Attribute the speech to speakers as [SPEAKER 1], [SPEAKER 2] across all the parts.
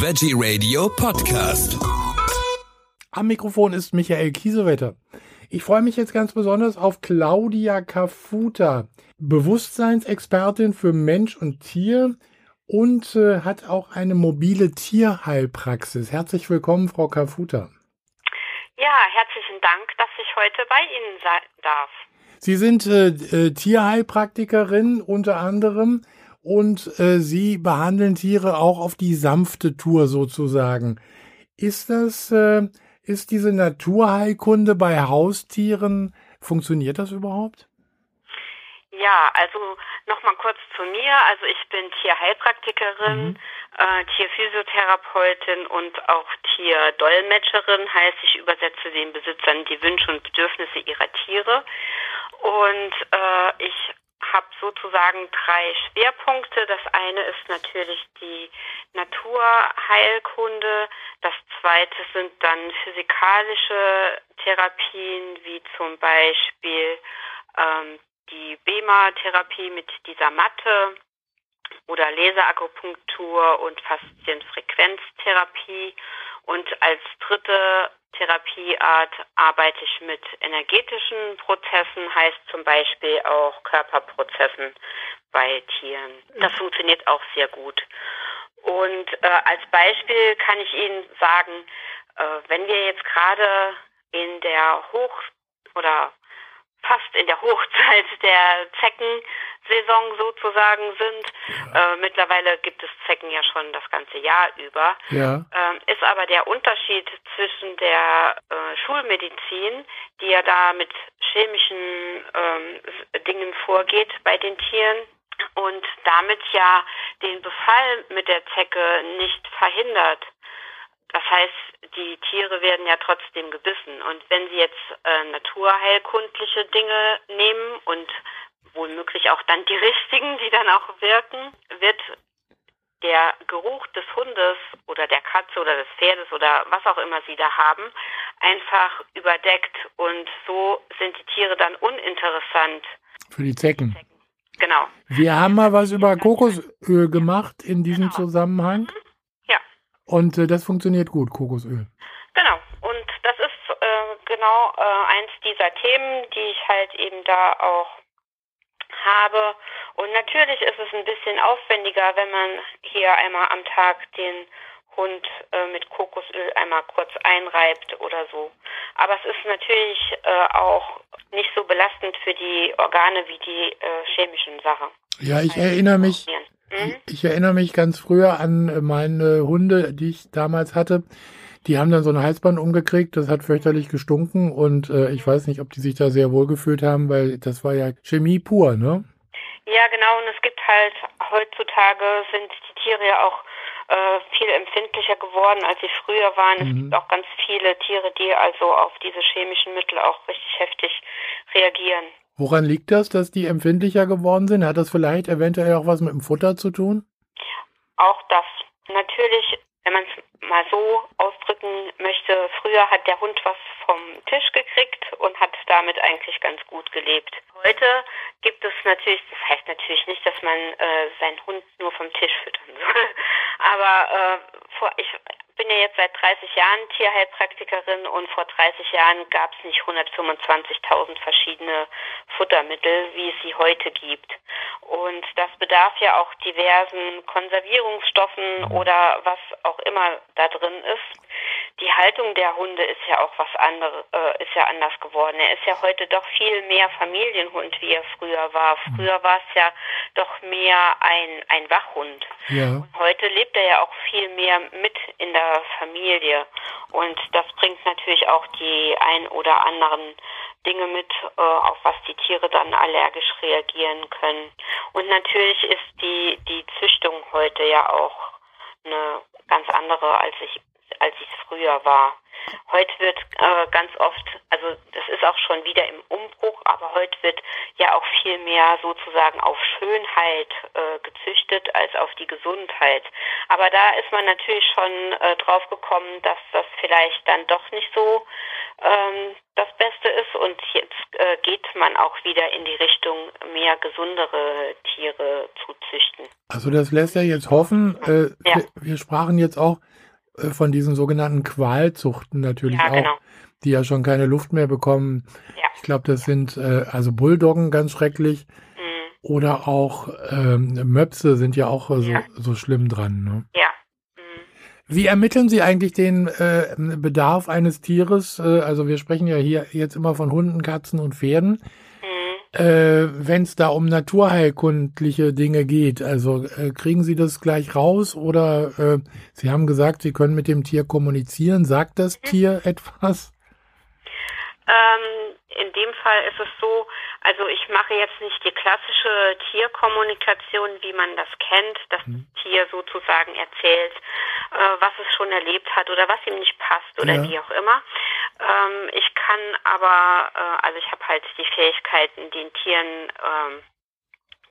[SPEAKER 1] Veggie Radio Podcast.
[SPEAKER 2] Am Mikrofon ist Michael Kiesewetter. Ich freue mich jetzt ganz besonders auf Claudia Kafuta, Bewusstseinsexpertin für Mensch und Tier und äh, hat auch eine mobile Tierheilpraxis. Herzlich willkommen, Frau Kafuta.
[SPEAKER 3] Ja, herzlichen Dank, dass ich heute bei Ihnen sein darf.
[SPEAKER 2] Sie sind äh, äh, Tierheilpraktikerin unter anderem und äh, Sie behandeln Tiere auch auf die sanfte Tour sozusagen. Ist das, äh, ist diese Naturheilkunde bei Haustieren, funktioniert das überhaupt?
[SPEAKER 3] Ja, also nochmal kurz zu mir. Also ich bin Tierheilpraktikerin, mhm. äh, Tierphysiotherapeutin und auch Tierdolmetscherin, heißt ich übersetze den Besitzern die Wünsche und Bedürfnisse ihrer Tiere. Und äh, ich habe sozusagen drei Schwerpunkte. Das eine ist natürlich die Naturheilkunde. Das zweite sind dann physikalische Therapien, wie zum Beispiel ähm, die BEMA-Therapie mit dieser Matte oder Laserakupunktur und Faszienfrequenztherapie. Und als dritte Therapieart arbeite ich mit energetischen Prozessen, heißt zum Beispiel auch Körperprozessen bei Tieren. Das funktioniert auch sehr gut. Und äh, als Beispiel kann ich Ihnen sagen, äh, wenn wir jetzt gerade in der Hoch- oder fast in der Hochzeit der Zeckensaison sozusagen sind. Ja. Äh, mittlerweile gibt es Zecken ja schon das ganze Jahr über. Ja. Ähm, ist aber der Unterschied zwischen der äh, Schulmedizin, die ja da mit chemischen ähm, Dingen vorgeht bei den Tieren, und damit ja den Befall mit der Zecke nicht verhindert. Das heißt, die Tiere werden ja trotzdem gebissen. Und wenn Sie jetzt äh, naturheilkundliche Dinge nehmen und womöglich auch dann die richtigen, die dann auch wirken, wird der Geruch des Hundes oder der Katze oder des Pferdes oder was auch immer Sie da haben, einfach überdeckt. Und so sind die Tiere dann uninteressant.
[SPEAKER 2] Für die Zecken.
[SPEAKER 3] Genau.
[SPEAKER 2] Wir haben mal was über Kokosöl gemacht in diesem genau. Zusammenhang. Mhm. Und äh, das funktioniert gut, Kokosöl.
[SPEAKER 3] Genau. Und das ist äh, genau äh, eins dieser Themen, die ich halt eben da auch habe. Und natürlich ist es ein bisschen aufwendiger, wenn man hier einmal am Tag den Hund äh, mit Kokosöl einmal kurz einreibt oder so. Aber es ist natürlich äh, auch nicht so belastend für die Organe wie die äh, chemischen Sachen.
[SPEAKER 2] Ja, ich erinnere mich. Mhm. Ich erinnere mich ganz früher an äh, meine Hunde, die ich damals hatte. Die haben dann so ein Halsband umgekriegt, das hat fürchterlich gestunken und äh, ich weiß nicht, ob die sich da sehr wohl gefühlt haben, weil das war ja Chemie pur, ne?
[SPEAKER 3] Ja, genau, und es gibt halt heutzutage sind die Tiere ja auch äh, viel empfindlicher geworden, als sie früher waren. Mhm. Es gibt auch ganz viele Tiere, die also auf diese chemischen Mittel auch richtig heftig reagieren.
[SPEAKER 2] Woran liegt das, dass die empfindlicher geworden sind? Hat das vielleicht eventuell auch was mit dem Futter zu tun?
[SPEAKER 3] Auch das. Natürlich, wenn man es mal so ausdrücken möchte, früher hat der Hund was vom Tisch gekriegt und hat damit eigentlich ganz gut gelebt. Heute gibt es natürlich, das heißt natürlich nicht, dass man äh, seinen Hund nur vom Tisch füttern soll, aber äh, vor, ich bin ja jetzt seit 30 Jahren Tierheilpraktikerin und vor 30 Jahren gab es nicht 125.000 verschiedene Futtermittel, wie es sie heute gibt. Und das bedarf ja auch diversen Konservierungsstoffen oder was auch immer da drin ist. Die Haltung der Hunde ist ja auch was anderes, äh, ist ja anders geworden. Er ist ja heute doch viel mehr Familienhund, wie er früher war. Früher war es ja doch mehr ein, ein Wachhund. Ja. Und heute lebt er ja auch viel mehr mit in der Familie. Und das bringt natürlich auch die ein oder anderen Dinge mit, äh, auf was die Tiere dann allergisch reagieren können. Und natürlich ist die, die Züchtung heute ja auch eine ganz andere, als ich als ich es früher war. Heute wird äh, ganz oft, also das ist auch schon wieder im Umbruch, aber heute wird ja auch viel mehr sozusagen auf Schönheit äh, gezüchtet als auf die Gesundheit. Aber da ist man natürlich schon äh, drauf gekommen, dass das vielleicht dann doch nicht so ähm, das Beste ist und jetzt äh, geht man auch wieder in die Richtung, mehr gesundere Tiere zu züchten.
[SPEAKER 2] Also das lässt ja jetzt hoffen. Äh,
[SPEAKER 3] Ja.
[SPEAKER 2] wir, wir sprachen jetzt auch von diesen sogenannten Qualzuchten natürlich
[SPEAKER 3] Ja,
[SPEAKER 2] auch,
[SPEAKER 3] genau.
[SPEAKER 2] die ja schon keine Luft mehr bekommen.
[SPEAKER 3] Ja.
[SPEAKER 2] Ich glaube, das sind äh, also Bulldoggen ganz schrecklich
[SPEAKER 3] Mhm.
[SPEAKER 2] oder auch ähm, Möpse sind ja auch äh, so,
[SPEAKER 3] Ja.
[SPEAKER 2] so schlimm dran. Ne?
[SPEAKER 3] Ja. Mhm.
[SPEAKER 2] Wie ermitteln Sie eigentlich den äh, Bedarf eines Tieres? Äh, also wir sprechen ja hier jetzt immer von Hunden, Katzen und Pferden.
[SPEAKER 3] Mhm.
[SPEAKER 2] Äh, Wenn es da um naturheilkundliche Dinge geht, also äh, kriegen Sie das gleich raus oder äh, Sie haben gesagt, Sie können mit dem Tier kommunizieren. Sagt das Tier etwas?
[SPEAKER 3] Ähm, in dem Fall ist es so, also ich mache jetzt nicht die klassische Tierkommunikation, wie man das kennt, dass das Tier sozusagen erzählt, äh, was es schon erlebt hat oder was ihm nicht passt oder
[SPEAKER 2] Ja.
[SPEAKER 3] wie auch immer. Ähm, ich kann aber, äh, also ich habe halt die Fähigkeiten, den Tieren ähm,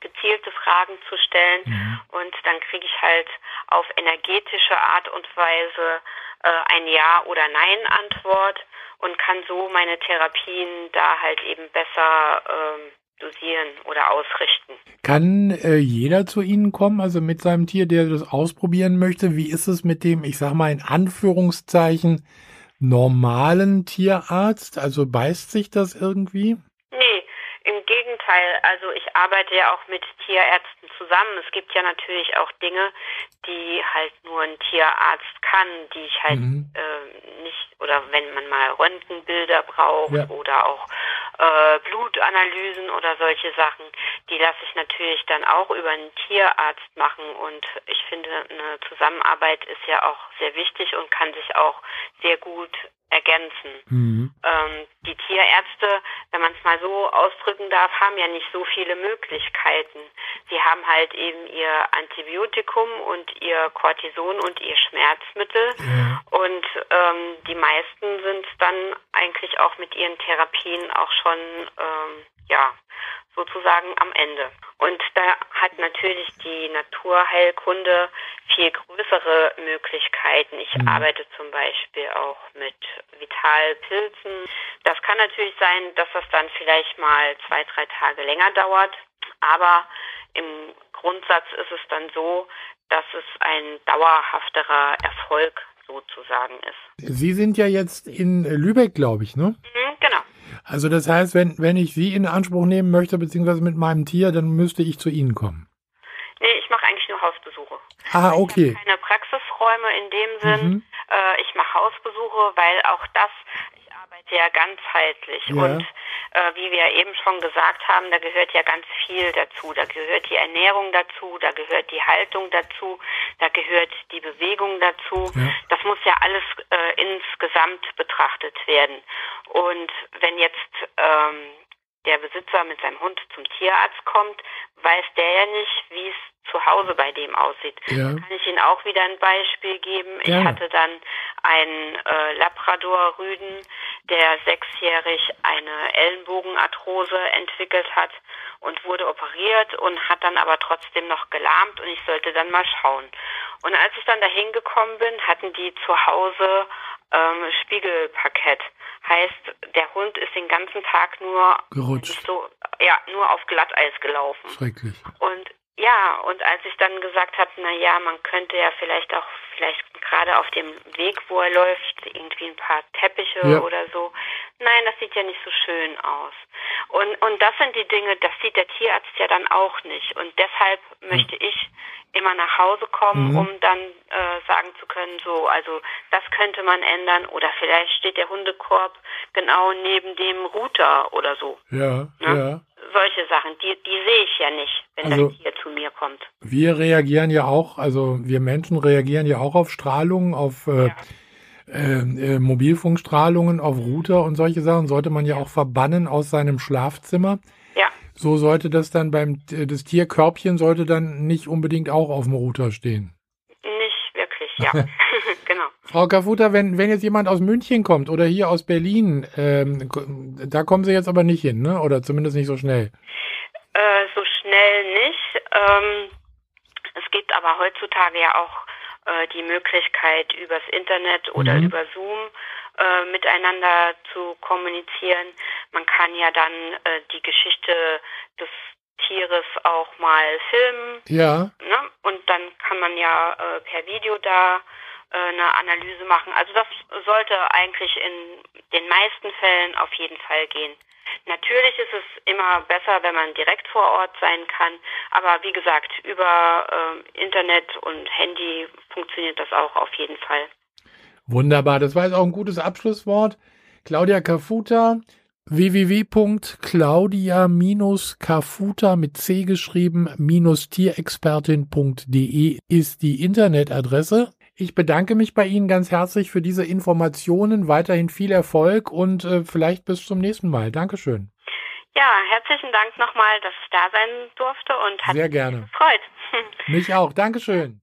[SPEAKER 3] gezielte Fragen zu stellen
[SPEAKER 2] Mhm.
[SPEAKER 3] und dann kriege ich halt auf energetische Art und Weise äh, ein Ja oder Nein Antwort und kann so meine Therapien da halt eben besser ähm, dosieren oder ausrichten.
[SPEAKER 2] Kann äh, jeder zu Ihnen kommen, also mit seinem Tier, der das ausprobieren möchte? Wie ist es mit dem, ich sag mal in Anführungszeichen, normalen Tierarzt? Also beißt sich das irgendwie?
[SPEAKER 3] Nee, im Gegenteil. Also ich arbeite ja auch mit Tierärzten zusammen. Es gibt ja natürlich auch Dinge, die halt nur ein Tierarzt kann, die ich halt
[SPEAKER 2] Mhm.
[SPEAKER 3] äh, nicht, oder wenn man mal Röntgenbilder braucht
[SPEAKER 2] Ja.
[SPEAKER 3] oder auch äh, Blutanalysen oder solche Sachen, die lasse ich natürlich dann auch über einen Tierarzt machen. Und ich finde, eine Zusammenarbeit ist ja auch sehr wichtig und kann sich auch sehr gut ergänzen
[SPEAKER 2] Mhm.
[SPEAKER 3] ähm, die Tierärzte, wenn man es mal so ausdrücken darf, haben ja nicht so viele Möglichkeiten. Sie haben halt eben ihr Antibiotikum und ihr Cortison und ihr Schmerzmittel
[SPEAKER 2] Ja.
[SPEAKER 3] und ähm, die meisten sind dann eigentlich auch mit ihren Therapien auch schon ähm, ja sozusagen am Ende. Und da hat natürlich die Naturheilkunde viel größere Möglichkeiten. Ich
[SPEAKER 2] Mhm.
[SPEAKER 3] arbeite zum Beispiel auch mit Vitalpilzen. Das kann natürlich sein, dass das dann vielleicht mal zwei, drei Tage länger dauert. Aber im Grundsatz ist es dann so, dass es ein dauerhafterer Erfolg sozusagen ist.
[SPEAKER 2] Sie sind ja jetzt in Lübeck, glaube ich, ne?
[SPEAKER 3] Mhm, genau.
[SPEAKER 2] Also das heißt, wenn, wenn ich Sie in Anspruch nehmen möchte, beziehungsweise mit meinem Tier, dann müsste ich zu Ihnen kommen.
[SPEAKER 3] Nee, ich mache eigentlich nur Hausbesuche.
[SPEAKER 2] Ah,
[SPEAKER 3] Ich
[SPEAKER 2] okay.
[SPEAKER 3] habe keine Praxisräume in dem Sinn.
[SPEAKER 2] Mhm.
[SPEAKER 3] Äh, ich mache Hausbesuche, weil auch das, ich arbeite ja ganzheitlich.
[SPEAKER 2] Ja.
[SPEAKER 3] Und wie wir eben schon gesagt haben, da gehört ja ganz viel dazu. Da gehört die Ernährung dazu, da gehört die Haltung dazu, da gehört die Bewegung dazu.
[SPEAKER 2] Ja.
[SPEAKER 3] Das muss ja alles äh, insgesamt betrachtet werden. Und wenn jetzt ähm, der Besitzer mit seinem Hund zum Tierarzt kommt, weiß der ja nicht, wie es zu Hause bei dem aussieht.
[SPEAKER 2] Ja.
[SPEAKER 3] Kann ich Ihnen auch wieder ein Beispiel geben?
[SPEAKER 2] Gerne.
[SPEAKER 3] Ich hatte dann einen äh, Labrador-Rüden, der sechsjährig eine Ellenbogenarthrose entwickelt hat und wurde operiert und hat dann aber trotzdem noch gelahmt und ich sollte dann mal schauen. Und als ich dann dahin gekommen bin, hatten die zu Hause ähm, Spiegelparkett. Heißt, der Hund ist den ganzen Tag nur
[SPEAKER 2] Gerutscht.
[SPEAKER 3] so ja nur auf Glatteis gelaufen.
[SPEAKER 2] Schrecklich.
[SPEAKER 3] Und ja, und als ich dann gesagt habe, na ja, man könnte ja vielleicht auch, vielleicht gerade auf dem Weg, wo er läuft, irgendwie ein paar Teppiche
[SPEAKER 2] Ja.
[SPEAKER 3] oder so. Nein, das sieht ja nicht so schön aus. Und, und das sind die Dinge, das sieht der Tierarzt ja dann auch nicht. Und deshalb möchte ich immer nach Hause kommen,
[SPEAKER 2] Mhm.
[SPEAKER 3] um dann äh, sagen zu können, so, also das könnte man ändern oder vielleicht steht der Hundekorb genau neben dem Router oder so.
[SPEAKER 2] Ja,
[SPEAKER 3] Ja.
[SPEAKER 2] ja.
[SPEAKER 3] Solche Sachen, die, die sehe ich ja nicht, wenn
[SPEAKER 2] Also-
[SPEAKER 3] das Tier zu mir kommt.
[SPEAKER 2] Wir reagieren ja auch, also wir Menschen reagieren ja auch auf Strahlungen, auf äh,
[SPEAKER 3] Ja.
[SPEAKER 2] Äh, äh, Mobilfunkstrahlungen, auf Router und solche Sachen sollte man ja auch verbannen aus seinem Schlafzimmer.
[SPEAKER 3] Ja,
[SPEAKER 2] So sollte das dann beim äh, das Tierkörbchen sollte dann nicht unbedingt auch auf dem Router stehen.
[SPEAKER 3] nicht wirklich. ja, genau.
[SPEAKER 2] Frau Kafuta, wenn, wenn jetzt jemand aus München kommt oder hier aus Berlin, ähm, da kommen Sie jetzt aber nicht hin, ne? oder zumindest nicht so schnell.
[SPEAKER 3] Äh, so schnell nicht. Ähm, es gibt aber heutzutage ja auch äh, die Möglichkeit, übers Internet oder mhm. über Zoom äh, miteinander zu kommunizieren. Man kann ja dann äh, die Geschichte des Tieres auch mal filmen.
[SPEAKER 2] Ja.
[SPEAKER 3] Ne? Und dann kann man ja äh, per Video da eine Analyse machen. Also das sollte eigentlich in den meisten Fällen auf jeden Fall gehen. Natürlich ist es immer besser, wenn man direkt vor Ort sein kann, aber wie gesagt, über äh, Internet und Handy funktioniert das auch auf jeden Fall.
[SPEAKER 2] Wunderbar, das war jetzt auch ein gutes Abschlusswort. Claudia Kafuta, www.claudia-kafuta mit C geschrieben, tierexpertin.de ist die Internetadresse. Ich bedanke mich bei Ihnen ganz herzlich für diese Informationen. Weiterhin viel Erfolg und äh, vielleicht bis zum nächsten Mal. Dankeschön.
[SPEAKER 3] Ja, herzlichen Dank nochmal, dass ich da sein durfte und hat
[SPEAKER 2] Sehr gerne.
[SPEAKER 3] mich gefreut.
[SPEAKER 2] Mich auch. Dankeschön.